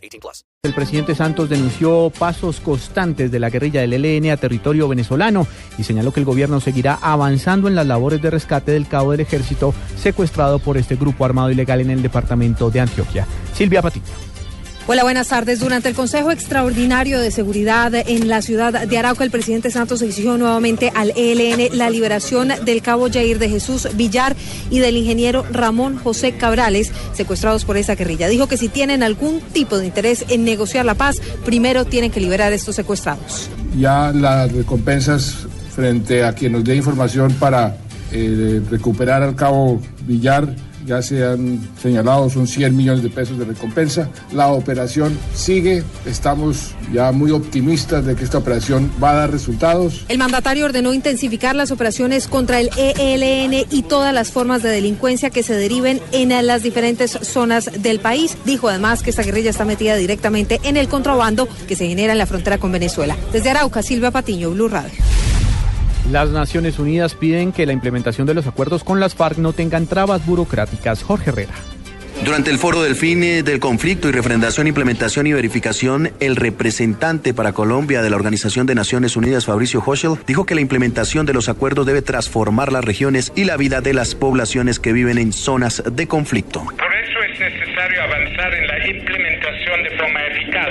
18 plus. El presidente Santos denunció pasos constantes de la guerrilla del ELN a territorio venezolano y señaló que el gobierno seguirá avanzando en las labores de rescate del cabo del ejército secuestrado por este grupo armado ilegal en el departamento de Antioquia. Silvia Patiño. Hola, buenas tardes. Durante el Consejo Extraordinario de Seguridad en la ciudad de Arauca, el presidente Santos exigió nuevamente al ELN la liberación del cabo Jair de Jesús Villar y del ingeniero Ramón José Cabrales, secuestrados por esa guerrilla. Dijo que si tienen algún tipo de interés en negociar la paz, primero tienen que liberar a estos secuestrados. Ya las recompensas frente a quien nos dé información para eh, recuperar al cabo Villar ya se han señalado, son 100 millones de pesos de recompensa. La operación sigue, estamos ya muy optimistas de que esta operación va a dar resultados. El mandatario ordenó intensificar las operaciones contra el ELN y todas las formas de delincuencia que se deriven en las diferentes zonas del país. Dijo además que esta guerrilla está metida directamente en el contrabando que se genera en la frontera con Venezuela. Desde Arauca, Silvia Patiño, Blue Radio. Las Naciones Unidas piden que la implementación de los acuerdos con las FARC no tengan trabas burocráticas. Jorge Herrera. Durante el foro del fin del conflicto y refrendación, implementación y verificación, el representante para Colombia de la Organización de Naciones Unidas, Fabricio Hoschel, dijo que la implementación de los acuerdos debe transformar las regiones y la vida de las poblaciones que viven en zonas de conflicto. Por eso es necesario avanzar en la implementación de forma eficaz,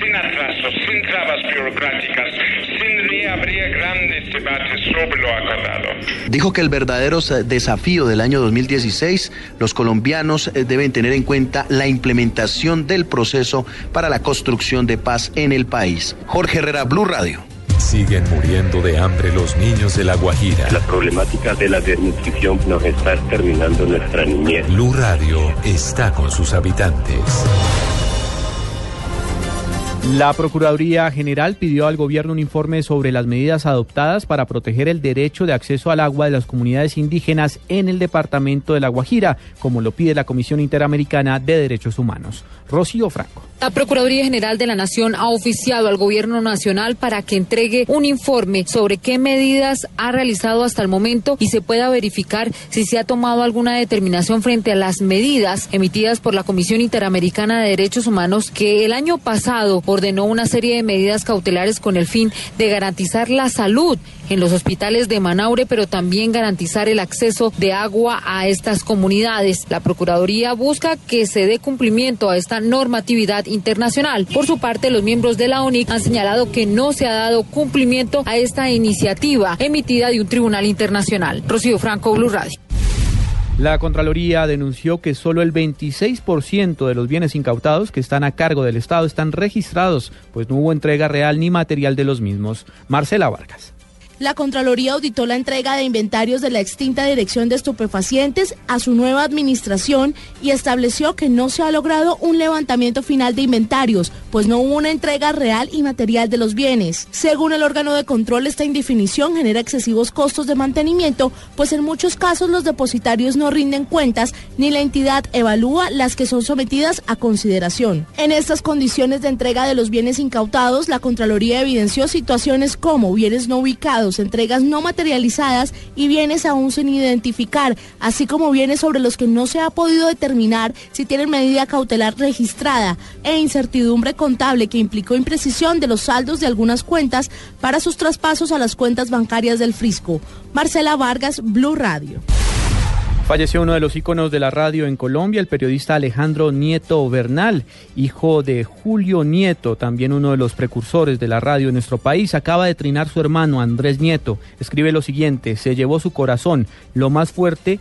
sin atrasos, sin trabas burocráticas, sin reabrir grandes debates sobre lo acordado. Dijo que el verdadero desafío del año 2016, los colombianos deben tener en cuenta la implementación del proceso para la construcción de paz en el país. Jorge Herrera, Blue Radio. Siguen muriendo de hambre los niños de La Guajira. La problemática de la desnutrición nos está exterminando nuestra niñez. Blue Radio está con sus habitantes. La Procuraduría General pidió al gobierno un informe sobre las medidas adoptadas para proteger el derecho de acceso al agua de las comunidades indígenas en el departamento de La Guajira, como lo pide la Comisión Interamericana de Derechos Humanos. Rocío Franco. La Procuraduría General de la Nación ha oficiado al Gobierno Nacional para que entregue un informe sobre qué medidas ha realizado hasta el momento y se pueda verificar si se ha tomado alguna determinación frente a las medidas emitidas por la Comisión Interamericana de Derechos Humanos que el año pasado ordenó una serie de medidas cautelares con el fin de garantizar la salud en los hospitales de Manaure, pero también garantizar el acceso de agua a estas comunidades. La Procuraduría busca que se dé cumplimiento a esta normatividad internacional. Por su parte, los miembros de la ONIC han señalado que no se ha dado cumplimiento a esta iniciativa emitida de un tribunal internacional. Rocío Franco, Blue Radio. La Contraloría denunció que solo el 26% de los bienes incautados que están a cargo del Estado están registrados, pues no hubo entrega real ni material de los mismos. Marcela Vargas la Contraloría auditó la entrega de inventarios de la extinta Dirección de Estupefacientes a su nueva administración y estableció que no se ha logrado un levantamiento final de inventarios, pues no hubo una entrega real y material de los bienes. Según el órgano de control, esta indefinición genera excesivos costos de mantenimiento, pues en muchos casos los depositarios no rinden cuentas ni la entidad evalúa las que son sometidas a consideración. En estas condiciones de entrega de los bienes incautados, la Contraloría evidenció situaciones como bienes no ubicados, entregas no materializadas y bienes aún sin identificar, así como bienes sobre los que no se ha podido determinar si tienen medida cautelar registrada e incertidumbre contable que implicó imprecisión de los saldos de algunas cuentas para sus traspasos a las cuentas bancarias del Frisco. Marcela Vargas, Blue Radio. Falleció uno de los íconos de la radio en Colombia, el periodista Alejandro Nieto Bernal, hijo de Julio Nieto, también uno de los precursores de la radio en nuestro país. Acaba de trinar su hermano Andrés Nieto. Escribe lo siguiente, se llevó su corazón, lo más fuerte,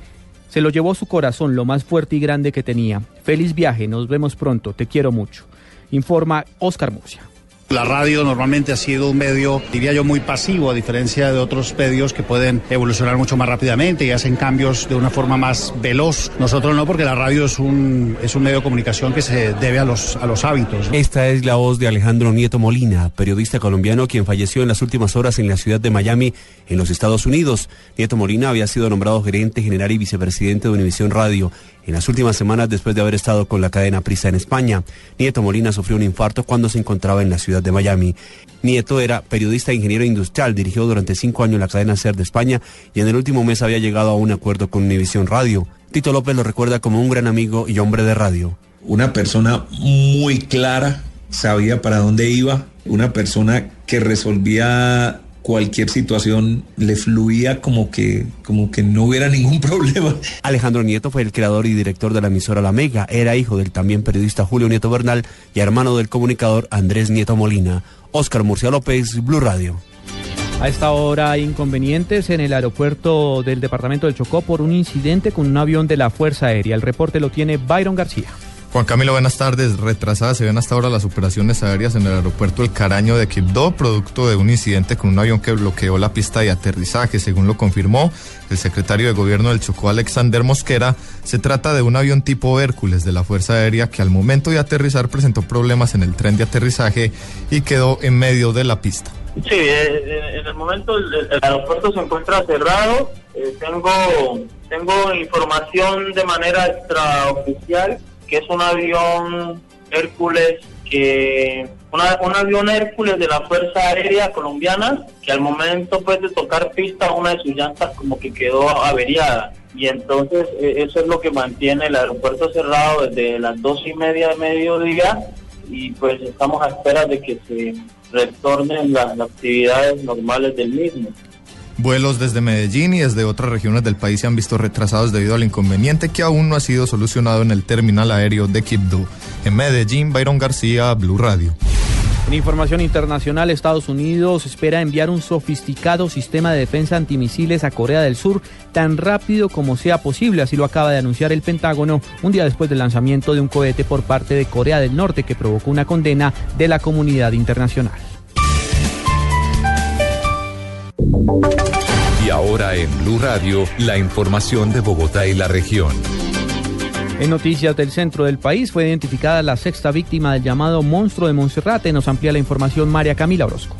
se lo llevó su corazón, lo más fuerte y grande que tenía. Feliz viaje, nos vemos pronto, te quiero mucho. Informa Oscar Murcia. La radio normalmente ha sido un medio, diría yo, muy pasivo, a diferencia de otros medios que pueden evolucionar mucho más rápidamente y hacen cambios de una forma más veloz. Nosotros no, porque la radio es un, es un medio de comunicación que se debe a los, a los hábitos. Esta es la voz de Alejandro Nieto Molina, periodista colombiano quien falleció en las últimas horas en la ciudad de Miami, en los Estados Unidos. Nieto Molina había sido nombrado gerente general y vicepresidente de Univisión Radio en las últimas semanas después de haber estado con la cadena Prisa en España. Nieto Molina sufrió un infarto cuando se encontraba en la ciudad de Miami. Nieto era periodista e ingeniero industrial, dirigió durante cinco años la cadena SER de España y en el último mes había llegado a un acuerdo con Univisión Radio. Tito López lo recuerda como un gran amigo y hombre de radio. Una persona muy clara, sabía para dónde iba, una persona que resolvía cualquier situación le fluía como que, como que no hubiera ningún problema. Alejandro Nieto fue el creador y director de la emisora La Mega. Era hijo del también periodista Julio Nieto Bernal y hermano del comunicador Andrés Nieto Molina. Óscar Murcia López, Blue Radio. A esta hora hay inconvenientes en el aeropuerto del departamento del Chocó por un incidente con un avión de la Fuerza Aérea. El reporte lo tiene Byron García. Juan Camilo, buenas tardes. Retrasadas se ven hasta ahora las operaciones aéreas en el aeropuerto El Caraño de Quibdó, producto de un incidente con un avión que bloqueó la pista de aterrizaje. Según lo confirmó el secretario de Gobierno del Chocó, Alexander Mosquera, se trata de un avión tipo Hércules de la Fuerza Aérea que al momento de aterrizar presentó problemas en el tren de aterrizaje y quedó en medio de la pista. Sí, en el momento el, el aeropuerto se encuentra cerrado. Eh, tengo, tengo información de manera extraoficial que es un avión Hércules que una, un avión Hércules de la Fuerza Aérea Colombiana que al momento pues de tocar pista una de sus llantas como que quedó averiada y entonces eso es lo que mantiene el aeropuerto cerrado desde las dos y media de mediodía y pues estamos a espera de que se retornen las actividades normales del mismo. Vuelos desde Medellín y desde otras regiones del país se han visto retrasados debido al inconveniente que aún no ha sido solucionado en el terminal aéreo de Quibdó. En Medellín, Byron García, Blue Radio. En información internacional, Estados Unidos espera enviar un sofisticado sistema de defensa antimisiles a Corea del Sur tan rápido como sea posible, así lo acaba de anunciar el Pentágono un día después del lanzamiento de un cohete por parte de Corea del Norte que provocó una condena de la comunidad internacional. Y ahora en Blue Radio, la información de Bogotá y la región. En noticias del centro del país fue identificada la sexta víctima del llamado monstruo de Monserrate. Nos amplía la información María Camila Orozco.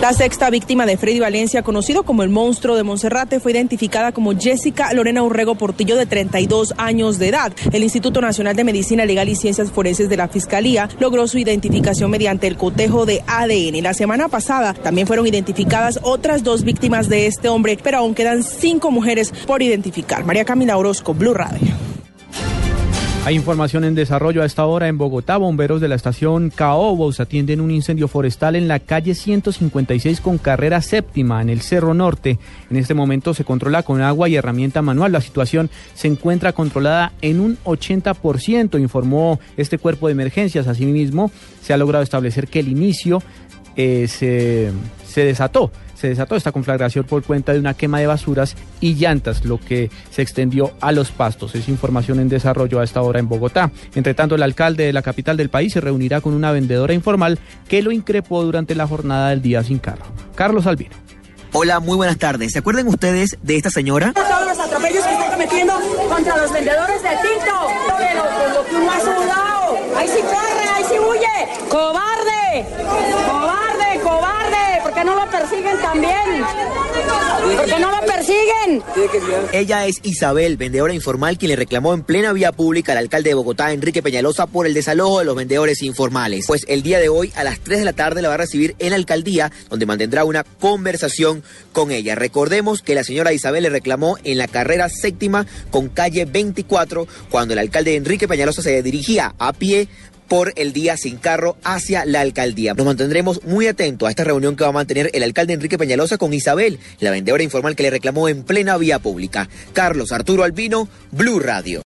La sexta víctima de Freddy Valencia, conocido como el monstruo de Monserrate, fue identificada como Jessica Lorena Urrego Portillo, de 32 años de edad. El Instituto Nacional de Medicina Legal y Ciencias Forenses de la Fiscalía logró su identificación mediante el cotejo de ADN. La semana pasada también fueron identificadas otras dos víctimas de este hombre, pero aún quedan cinco mujeres por identificar. María Camila Orozco, Blue Radio. Hay información en desarrollo a esta hora en Bogotá. Bomberos de la estación Caobos atienden un incendio forestal en la calle 156 con carrera séptima en el Cerro Norte. En este momento se controla con agua y herramienta manual. La situación se encuentra controlada en un 80%, informó este cuerpo de emergencias. Asimismo, se ha logrado establecer que el inicio eh, se, se desató se desató esta conflagración por cuenta de una quema de basuras y llantas, lo que se extendió a los pastos. Es información en desarrollo a esta hora en Bogotá. Entre tanto, el alcalde de la capital del país se reunirá con una vendedora informal que lo increpó durante la jornada del día sin carro. Carlos Albino. Hola, muy buenas tardes. ¿Se acuerdan ustedes de esta señora? Todos los atropellos que están cometiendo contra los vendedores de tinto. Pero por lo que uno ha sudado. ¡Ahí sí corre! ¡Ahí sí huye! ¡Cobarde! ¡Cobarde! ¡Cobarde! ¿Por qué no lo persiguen también? ¿Por qué no lo persiguen? Ella es Isabel, vendedora informal, quien le reclamó en plena vía pública al alcalde de Bogotá, Enrique Peñalosa, por el desalojo de los vendedores informales. Pues el día de hoy, a las 3 de la tarde, la va a recibir en la alcaldía, donde mantendrá una conversación con ella. Recordemos que la señora Isabel le reclamó en la carrera séptima con calle 24, cuando el alcalde Enrique Peñalosa se dirigía a pie por el día sin carro hacia la alcaldía. Nos mantendremos muy atentos a esta reunión que va a mantener el alcalde Enrique Peñalosa con Isabel, la vendedora informal que le reclamó en plena vía pública. Carlos Arturo Albino, Blue Radio.